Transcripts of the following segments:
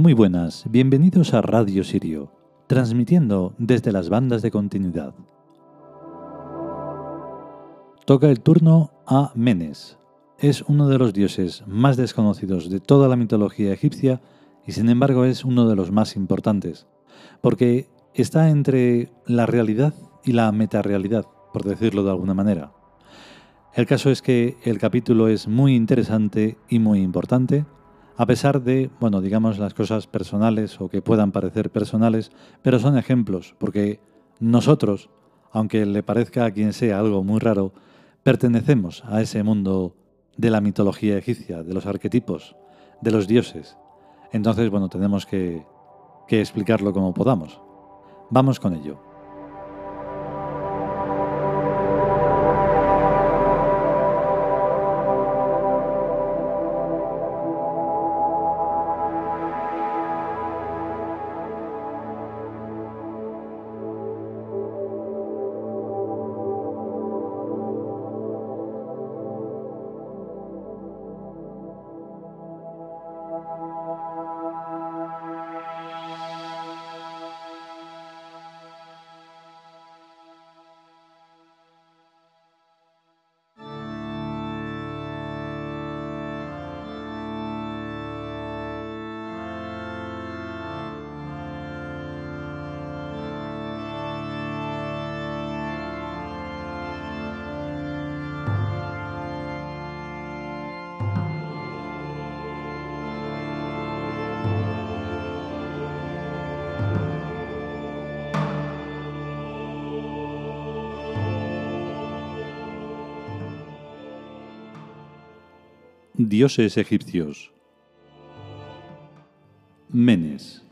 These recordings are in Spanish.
Muy buenas, bienvenidos a Radio Sirio, transmitiendo desde las bandas de continuidad. Toca el turno a Menes. Es uno de los dioses más desconocidos de toda la mitología egipcia y sin embargo es uno de los más importantes, porque está entre la realidad y la metarealidad, por decirlo de alguna manera. El caso es que el capítulo es muy interesante y muy importante, a pesar de, bueno, digamos las cosas personales o que puedan parecer personales, pero son ejemplos, porque nosotros, aunque le parezca a quien sea algo muy raro, pertenecemos a ese mundo de la mitología egipcia, de los arquetipos, de los dioses. Entonces, bueno, tenemos que, que explicarlo como podamos. Vamos con ello. Dioses egipcios. Menes.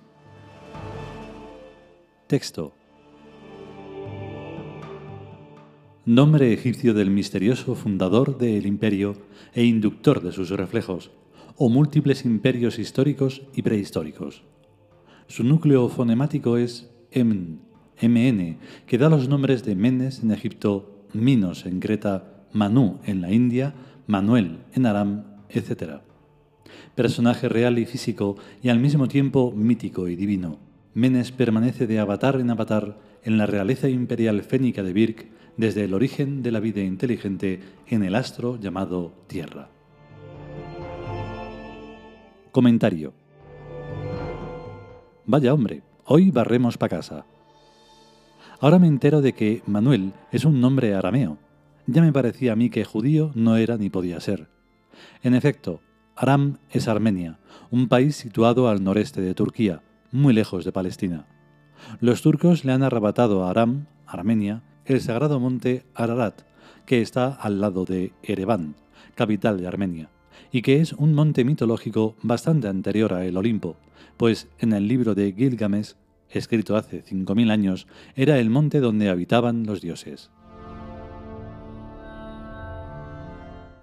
Texto. Nombre egipcio del misterioso fundador del imperio e inductor de sus reflejos, o múltiples imperios históricos y prehistóricos. Su núcleo fonemático es MN, que da los nombres de Menes en Egipto, Minos en Creta, Manu en la India, Manuel en Aram etc. Personaje real y físico y al mismo tiempo mítico y divino, Menes permanece de avatar en avatar en la realeza imperial fénica de Birk desde el origen de la vida inteligente en el astro llamado Tierra. Comentario. Vaya hombre, hoy barremos pa' casa. Ahora me entero de que Manuel es un nombre arameo. Ya me parecía a mí que judío no era ni podía ser. En efecto, Aram es Armenia, un país situado al noreste de Turquía, muy lejos de Palestina. Los turcos le han arrebatado a Aram, Armenia, el sagrado monte Ararat, que está al lado de Ereván, capital de Armenia, y que es un monte mitológico bastante anterior a el Olimpo, pues en el libro de Gilgamesh, escrito hace 5.000 años, era el monte donde habitaban los dioses.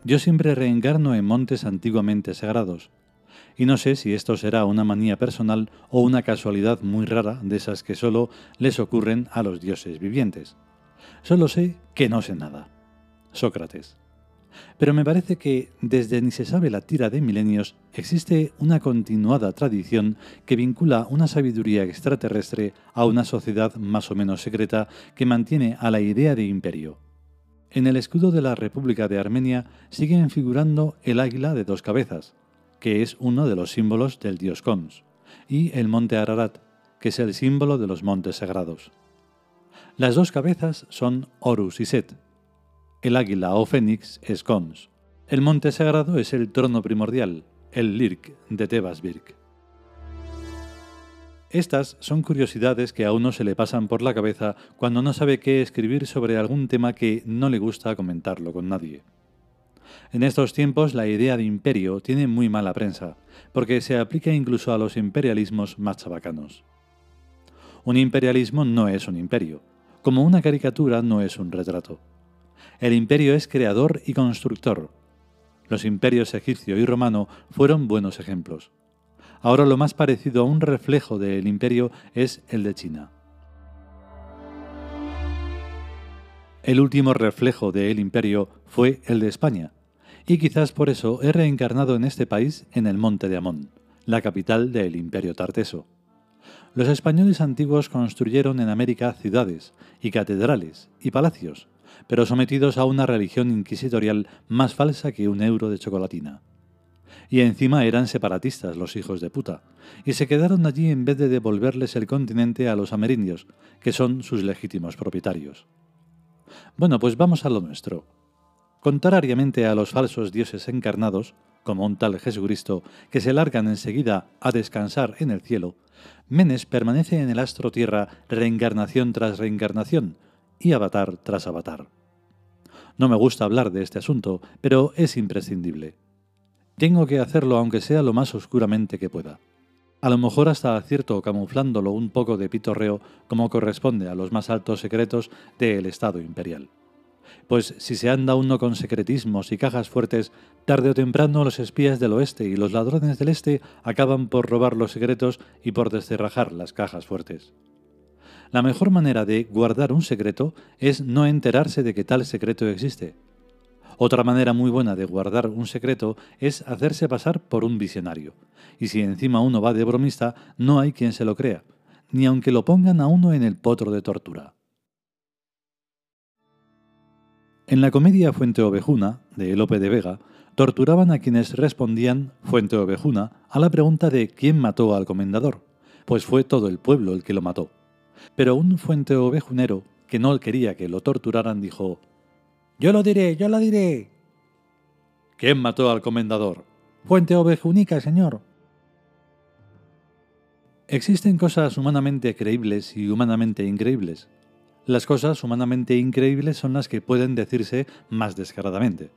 Yo siempre reencarno en montes antiguamente sagrados, y no sé si esto será una manía personal o una casualidad muy rara de esas que solo les ocurren a los dioses vivientes. Solo sé que no sé nada. Sócrates. Pero me parece que desde ni se sabe la tira de milenios existe una continuada tradición que vincula una sabiduría extraterrestre a una sociedad más o menos secreta que mantiene a la idea de imperio. En el escudo de la República de Armenia siguen figurando el águila de dos cabezas, que es uno de los símbolos del dios Cons, y el monte Ararat, que es el símbolo de los montes sagrados. Las dos cabezas son Horus y Set. El águila o fénix es Cons. El monte sagrado es el trono primordial, el Lirk de Tebasbirk. Estas son curiosidades que a uno se le pasan por la cabeza cuando no sabe qué escribir sobre algún tema que no le gusta comentarlo con nadie. En estos tiempos la idea de imperio tiene muy mala prensa, porque se aplica incluso a los imperialismos más chabacanos. Un imperialismo no es un imperio, como una caricatura no es un retrato. El imperio es creador y constructor. Los imperios egipcio y romano fueron buenos ejemplos. Ahora lo más parecido a un reflejo del imperio es el de China. El último reflejo del imperio fue el de España, y quizás por eso he reencarnado en este país en el monte de Amón, la capital del imperio tarteso. Los españoles antiguos construyeron en América ciudades y catedrales y palacios, pero sometidos a una religión inquisitorial más falsa que un euro de chocolatina. Y encima eran separatistas los hijos de puta, y se quedaron allí en vez de devolverles el continente a los amerindios, que son sus legítimos propietarios. Bueno, pues vamos a lo nuestro. Contrariamente a los falsos dioses encarnados, como un tal Jesucristo, que se largan enseguida a descansar en el cielo, Menes permanece en el astro Tierra reencarnación tras reencarnación y avatar tras avatar. No me gusta hablar de este asunto, pero es imprescindible. Tengo que hacerlo aunque sea lo más oscuramente que pueda. A lo mejor hasta acierto camuflándolo un poco de pitorreo como corresponde a los más altos secretos del Estado imperial. Pues si se anda uno con secretismos y cajas fuertes, tarde o temprano los espías del oeste y los ladrones del este acaban por robar los secretos y por descerrajar las cajas fuertes. La mejor manera de guardar un secreto es no enterarse de que tal secreto existe. Otra manera muy buena de guardar un secreto es hacerse pasar por un visionario. Y si encima uno va de bromista, no hay quien se lo crea, ni aunque lo pongan a uno en el potro de tortura. En la comedia Fuente Ovejuna, de Lope de Vega, torturaban a quienes respondían Fuente Ovejuna a la pregunta de quién mató al comendador, pues fue todo el pueblo el que lo mató. Pero un Fuente Ovejunero, que no quería que lo torturaran, dijo Yo lo diré, yo lo diré. ¿Quién mató al comendador? Fuente Ovejunica, señor. Existen cosas humanamente creíbles y humanamente increíbles, las cosas humanamente increíbles son las que pueden decirse más descaradamente.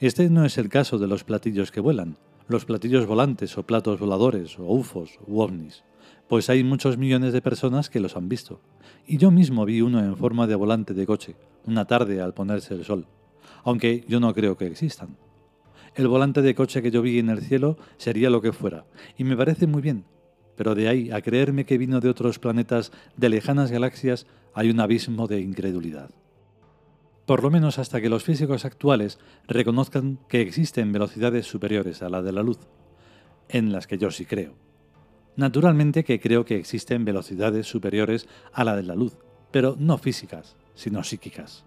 Este no es el caso de los platillos que vuelan, los platillos volantes o platos voladores o ufos u ovnis, pues hay muchos millones de personas que los han visto. Y yo mismo vi uno en forma de volante de coche, una tarde al ponerse el sol, aunque yo no creo que existan. El volante de coche que yo vi en el cielo sería lo que fuera, y me parece muy bien, pero de ahí a creerme que vino de otros planetas de lejanas galaxias hay un abismo de incredulidad. Por lo menos hasta que los físicos actuales reconozcan que existen velocidades superiores a la de la luz, en las que yo sí creo. Naturalmente que creo que existen velocidades superiores a la de la luz, pero no físicas, sino psíquicas.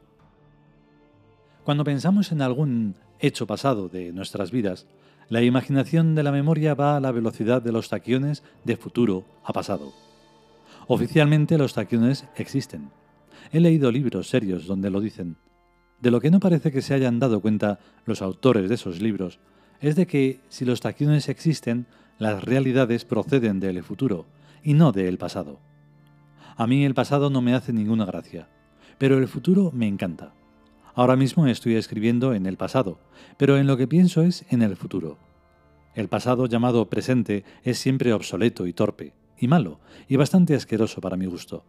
Cuando pensamos en algún hecho pasado de nuestras vidas, la imaginación de la memoria va a la velocidad de los taquiones de futuro a pasado. Oficialmente los taquiones existen. He leído libros serios donde lo dicen. De lo que no parece que se hayan dado cuenta los autores de esos libros es de que si los taquiones existen, las realidades proceden del futuro y no del pasado. A mí el pasado no me hace ninguna gracia, pero el futuro me encanta. Ahora mismo estoy escribiendo en el pasado, pero en lo que pienso es en el futuro. El pasado llamado presente es siempre obsoleto y torpe, y malo, y bastante asqueroso para mi gusto.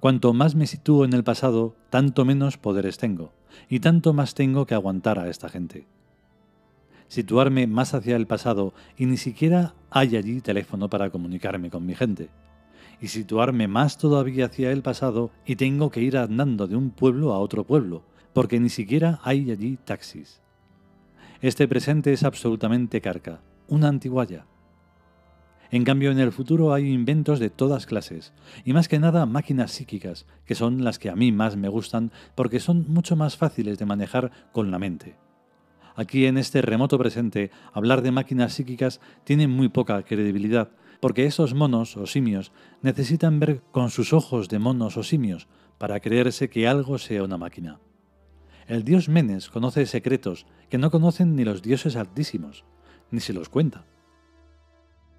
Cuanto más me sitúo en el pasado, tanto menos poderes tengo, y tanto más tengo que aguantar a esta gente. Situarme más hacia el pasado y ni siquiera hay allí teléfono para comunicarme con mi gente. Y situarme más todavía hacia el pasado y tengo que ir andando de un pueblo a otro pueblo, porque ni siquiera hay allí taxis. Este presente es absolutamente carca, una antiguaya, en cambio, en el futuro hay inventos de todas clases, y más que nada máquinas psíquicas, que son las que a mí más me gustan porque son mucho más fáciles de manejar con la mente. Aquí en este remoto presente, hablar de máquinas psíquicas tiene muy poca credibilidad, porque esos monos o simios necesitan ver con sus ojos de monos o simios para creerse que algo sea una máquina. El dios Menes conoce secretos que no conocen ni los dioses altísimos, ni se los cuenta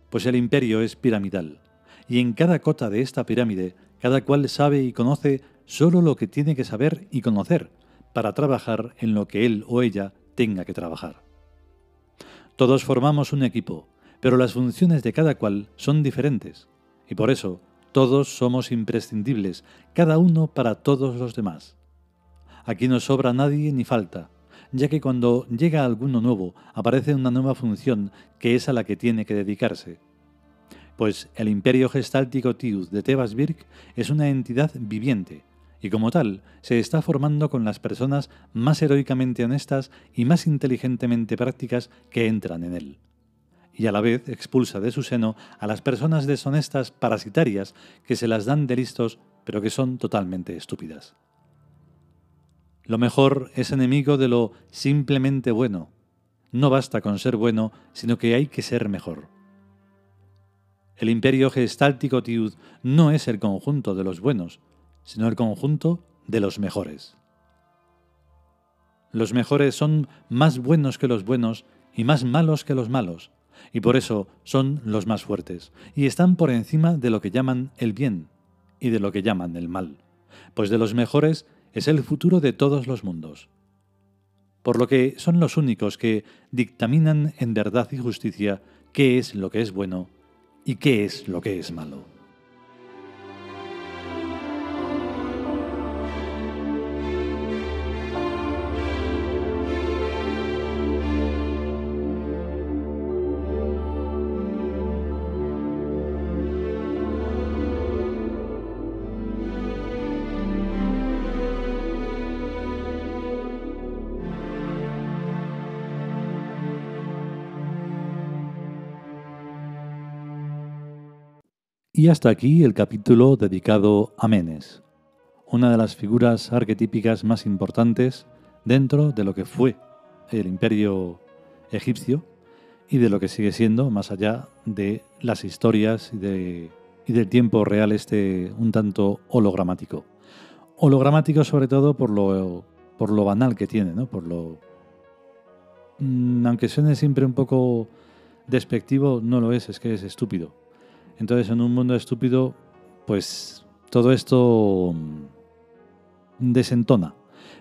pues el imperio es piramidal, y en cada cota de esta pirámide cada cual sabe y conoce solo lo que tiene que saber y conocer para trabajar en lo que él o ella tenga que trabajar. Todos formamos un equipo, pero las funciones de cada cual son diferentes, y por eso todos somos imprescindibles, cada uno para todos los demás. Aquí no sobra nadie ni falta, ya que cuando llega alguno nuevo aparece una nueva función que es a la que tiene que dedicarse. Pues el Imperio Gestáltico Tiud de Tebas Birk es una entidad viviente, y como tal se está formando con las personas más heroicamente honestas y más inteligentemente prácticas que entran en él. y a la vez expulsa de su seno a las personas deshonestas parasitarias que se las dan de listos pero que son totalmente estúpidas. Lo mejor es enemigo de lo simplemente bueno. No basta con ser bueno, sino que hay que ser mejor. El imperio gestáltico Tiud no es el conjunto de los buenos, sino el conjunto de los mejores. Los mejores son más buenos que los buenos y más malos que los malos, y por eso son los más fuertes, y están por encima de lo que llaman el bien y de lo que llaman el mal, pues de los mejores es el futuro de todos los mundos. Por lo que son los únicos que dictaminan en verdad y justicia qué es lo que es bueno y qué es lo que es malo. Y hasta aquí el capítulo dedicado a Menes, una de las figuras arquetípicas más importantes dentro de lo que fue el imperio egipcio y de lo que sigue siendo más allá de las historias y, de, y del tiempo real este un tanto hologramático. Hologramático sobre todo por lo, por lo banal que tiene, ¿no? por lo... Mm, aunque suene siempre un poco despectivo, no lo es, es que es estúpido entonces, en un mundo estúpido, pues todo esto mm, desentona,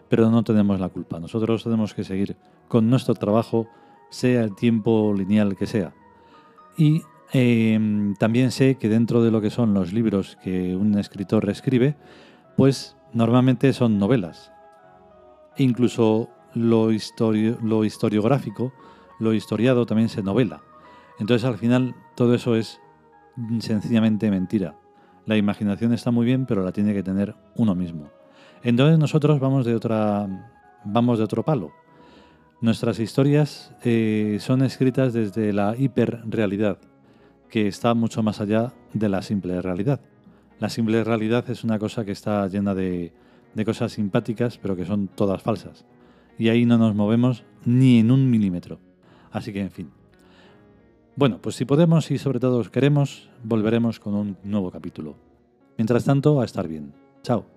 pero no tenemos la culpa. Nosotros tenemos que seguir con nuestro trabajo, sea el tiempo lineal que sea. Y em, también sé que dentro de lo que son los libros que un escritor escribe, pues normalmente son novelas. incluso lo, lo historiográfico, lo historiado también se novela. Entonces al final todo eso es sencillamente mentira. La imaginación está muy bien, pero la tiene que tener uno mismo. Entonces nosotros vamos de otra, vamos de otro palo. Nuestras historias eh, son escritas desde la hiperrealidad, que está mucho más allá de la simple realidad. La simple realidad es una cosa que está llena de, de cosas simpáticas, pero que son todas falsas. Y ahí no nos movemos ni en un milímetro. Así que, en fin. Bueno, pues si podemos y sobre todo queremos, volveremos con un nuevo capítulo. Mientras tanto, a estar bien. Chao.